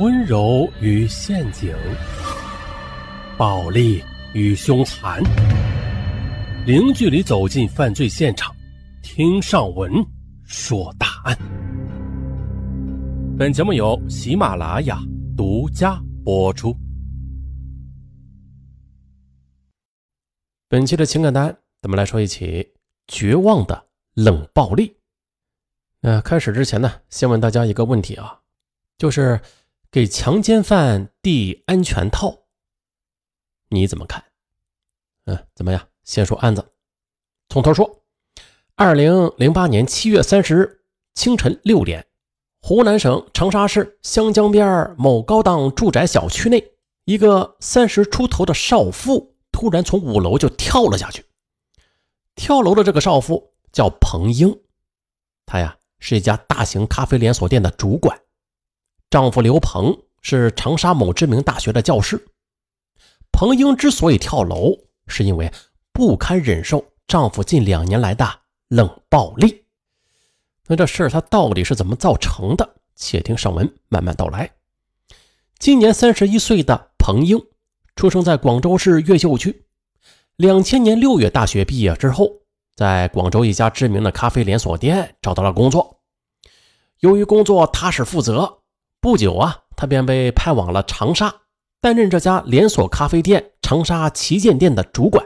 温柔与陷阱，暴力与凶残，零距离走进犯罪现场，听上文说大案。本节目由喜马拉雅独家播出。本期的情感单，咱们来说一起绝望的冷暴力。那开始之前呢，先问大家一个问题啊，就是给强奸犯递安全套，你怎么看？嗯，怎么样？先说案子，从头说。二零零八年七月三十日清晨六点，湖南省长沙市湘江边某高档住宅小区内，一个三十出头的少妇。突然从五楼就跳了下去。跳楼的这个少妇叫彭英，她呀是一家大型咖啡连锁店的主管，丈夫刘鹏是长沙某知名大学的教师。彭英之所以跳楼，是因为不堪忍受丈夫近两年来的冷暴力。那这事儿她到底是怎么造成的？且听上文慢慢道来。今年三十一岁的彭英。出生在广州市越秀区，两千年六月大学毕业之后，在广州一家知名的咖啡连锁店找到了工作。由于工作踏实负责，不久啊，他便被派往了长沙，担任这家连锁咖啡店长沙旗舰店的主管。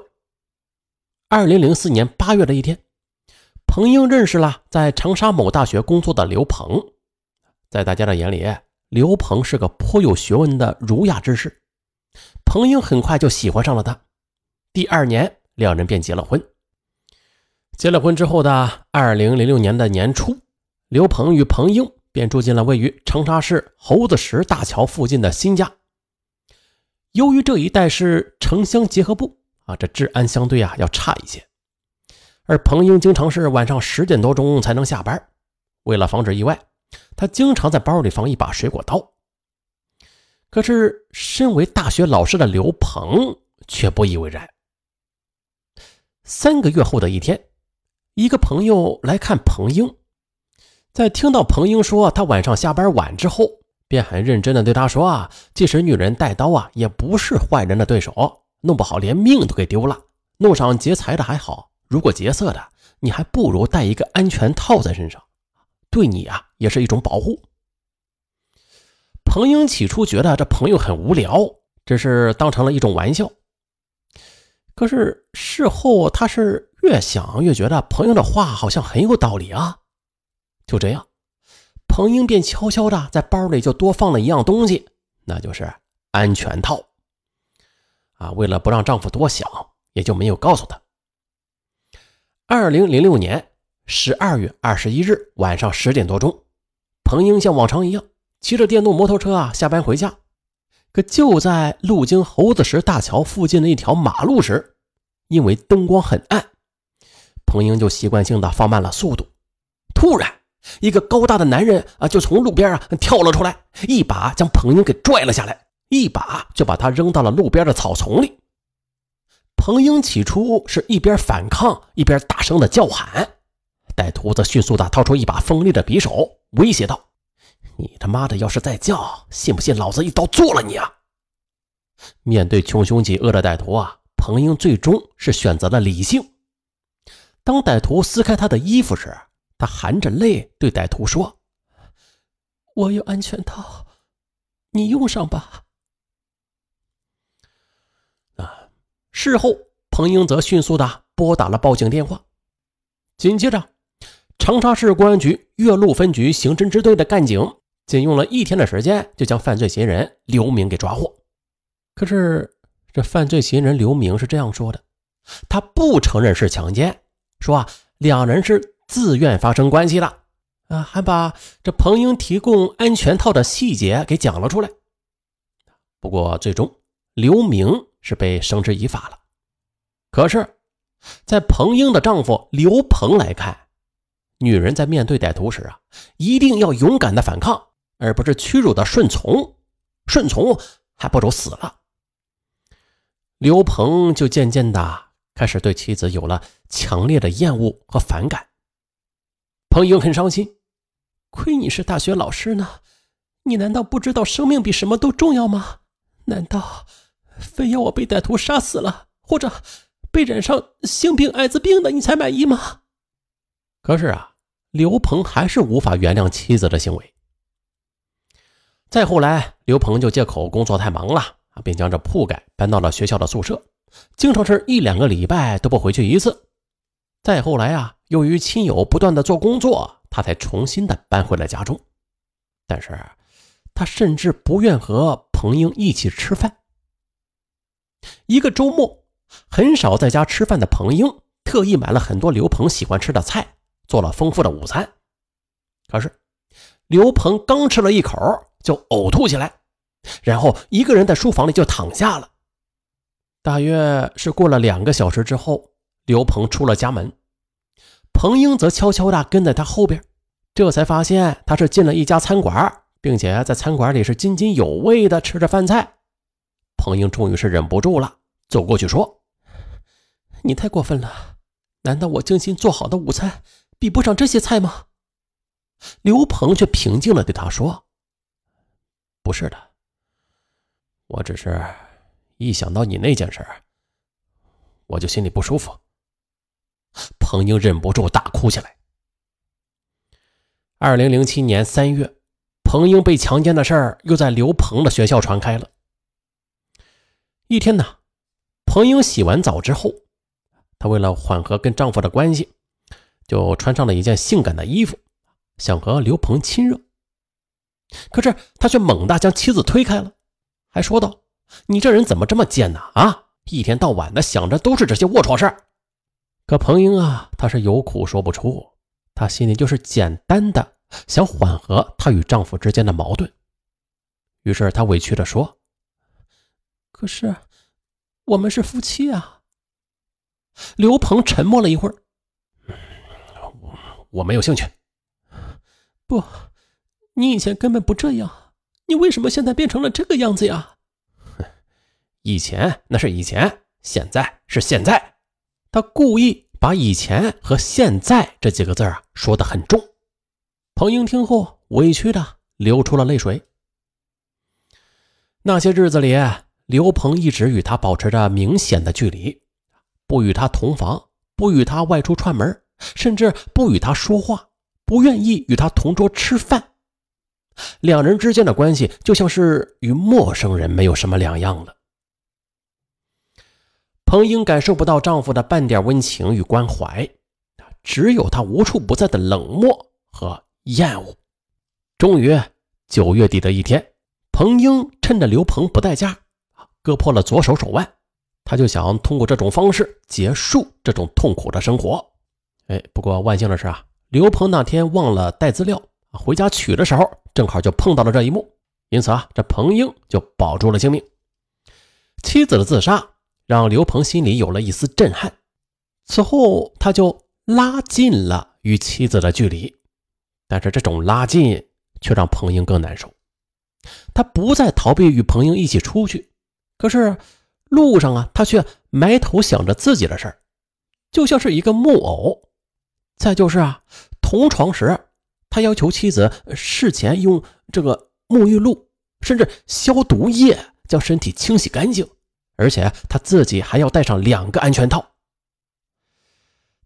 二零零四年八月的一天，彭英认识了在长沙某大学工作的刘鹏。在大家的眼里，刘鹏是个颇有学问的儒雅之士。彭英很快就喜欢上了他，第二年两人便结了婚。结了婚之后的二零零六年的年初，刘鹏与彭英便住进了位于长沙市猴子石大桥附近的新家。由于这一带是城乡结合部啊，这治安相对啊要差一些，而彭英经常是晚上十点多钟才能下班。为了防止意外，他经常在包里放一把水果刀。可是，身为大学老师的刘鹏却不以为然。三个月后的一天，一个朋友来看彭英，在听到彭英说他晚上下班晚之后，便很认真的对他说：“啊，即使女人带刀啊，也不是坏人的对手，弄不好连命都给丢了。弄上劫财的还好，如果劫色的，你还不如带一个安全套在身上，对你啊也是一种保护。”彭英起初觉得这朋友很无聊，只是当成了一种玩笑。可是事后，他是越想越觉得朋友的话好像很有道理啊。就这样，彭英便悄悄的在包里就多放了一样东西，那就是安全套。啊，为了不让丈夫多想，也就没有告诉他。二零零六年十二月二十一日晚上十点多钟，彭英像往常一样。骑着电动摩托车啊，下班回家，可就在路经猴子石大桥附近的一条马路时，因为灯光很暗，彭英就习惯性的放慢了速度。突然，一个高大的男人啊，就从路边啊跳了出来，一把将彭英给拽了下来，一把就把他扔到了路边的草丛里。彭英起初是一边反抗，一边大声的叫喊，歹徒则迅速的掏出一把锋利的匕首，威胁道。你他妈的要是再叫，信不信老子一刀做了你啊！面对穷凶极恶的歹徒啊，彭英最终是选择了理性。当歹徒撕开他的衣服时，他含着泪对歹徒说：“我有安全套，你用上吧。”啊！事后，彭英则迅速的拨打了报警电话，紧接着，长沙市公安局岳麓分局刑侦支队的干警。仅用了一天的时间，就将犯罪嫌疑人刘明给抓获。可是，这犯罪嫌疑人刘明是这样说的：他不承认是强奸，说啊，两人是自愿发生关系的，啊，还把这彭英提供安全套的细节给讲了出来。不过，最终刘明是被绳之以法了。可是，在彭英的丈夫刘鹏来看，女人在面对歹徒时啊，一定要勇敢的反抗。而不是屈辱的顺从，顺从还不如死了。刘鹏就渐渐的开始对妻子有了强烈的厌恶和反感。彭英很伤心，亏你是大学老师呢，你难道不知道生命比什么都重要吗？难道非要我被歹徒杀死了，或者被染上性病艾滋病的，你才满意吗？可是啊，刘鹏还是无法原谅妻子的行为。再后来，刘鹏就借口工作太忙了啊，并将这铺盖搬到了学校的宿舍，经常是一两个礼拜都不回去一次。再后来啊，由于亲友不断的做工作，他才重新的搬回了家中。但是，他甚至不愿和彭英一起吃饭。一个周末，很少在家吃饭的彭英特意买了很多刘鹏喜欢吃的菜，做了丰富的午餐。可是，刘鹏刚吃了一口就呕吐起来，然后一个人在书房里就躺下了。大约是过了两个小时之后，刘鹏出了家门。彭英则悄悄地跟在他后边，这才发现他是进了一家餐馆，并且在餐馆里是津津有味地吃着饭菜。彭英终于是忍不住了，走过去说：“你太过分了！难道我精心做好的午餐比不上这些菜吗？”刘鹏却平静地对他说：“不是的，我只是一想到你那件事，我就心里不舒服。”彭英忍不住大哭起来。二零零七年三月，彭英被强奸的事儿又在刘鹏的学校传开了。一天呢，彭英洗完澡之后，她为了缓和跟丈夫的关系，就穿上了一件性感的衣服，想和刘鹏亲热。可是她却猛地将妻子推开了，还说道：“你这人怎么这么贱呢？啊，一天到晚的想着都是这些龌龊事儿。”可彭英啊，她是有苦说不出，她心里就是简单的想缓和她与丈夫之间的矛盾。于是她委屈地说：“可是我们是夫妻啊。”刘鹏沉默了一会儿：“我我没有兴趣。”“不，你以前根本不这样，你为什么现在变成了这个样子呀？”“以前那是以前，现在是现在。”他故意把“以前”和“现在”这几个字啊说得很重。彭英听后委屈的流出了泪水。那些日子里，刘鹏一直与他保持着明显的距离，不与他同房，不与他外出串门，甚至不与他说话，不愿意与他同桌吃饭。两人之间的关系就像是与陌生人没有什么两样了。彭英感受不到丈夫的半点温情与关怀，只有他无处不在的冷漠和厌恶。终于，九月底的一天，彭英趁着刘鹏不在家，割破了左手手腕。他就想通过这种方式结束这种痛苦的生活。哎，不过万幸的是啊，刘鹏那天忘了带资料，回家取的时候正好就碰到了这一幕，因此啊，这彭英就保住了性命。妻子的自杀。让刘鹏心里有了一丝震撼，此后他就拉近了与妻子的距离，但是这种拉近却让彭英更难受。他不再逃避与彭英一起出去，可是路上啊，他却埋头想着自己的事儿，就像是一个木偶。再就是啊，同床时，他要求妻子事前用这个沐浴露，甚至消毒液将身体清洗干净。而且他自己还要带上两个安全套。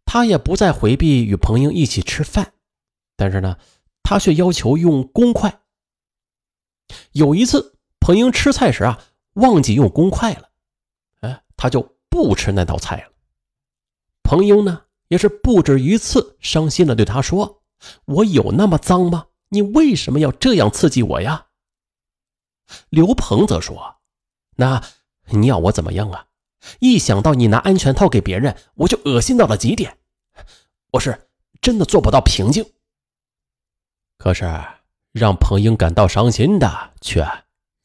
他也不再回避与彭英一起吃饭，但是呢，他却要求用公筷。有一次，彭英吃菜时啊，忘记用公筷了，哎，他就不吃那道菜了。彭英呢，也是不止一次伤心的对他说：“我有那么脏吗？你为什么要这样刺激我呀？”刘鹏则说：“那。”你要我怎么样啊？一想到你拿安全套给别人，我就恶心到了极点。我是真的做不到平静。可是让彭英感到伤心的却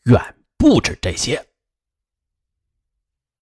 远不止这些。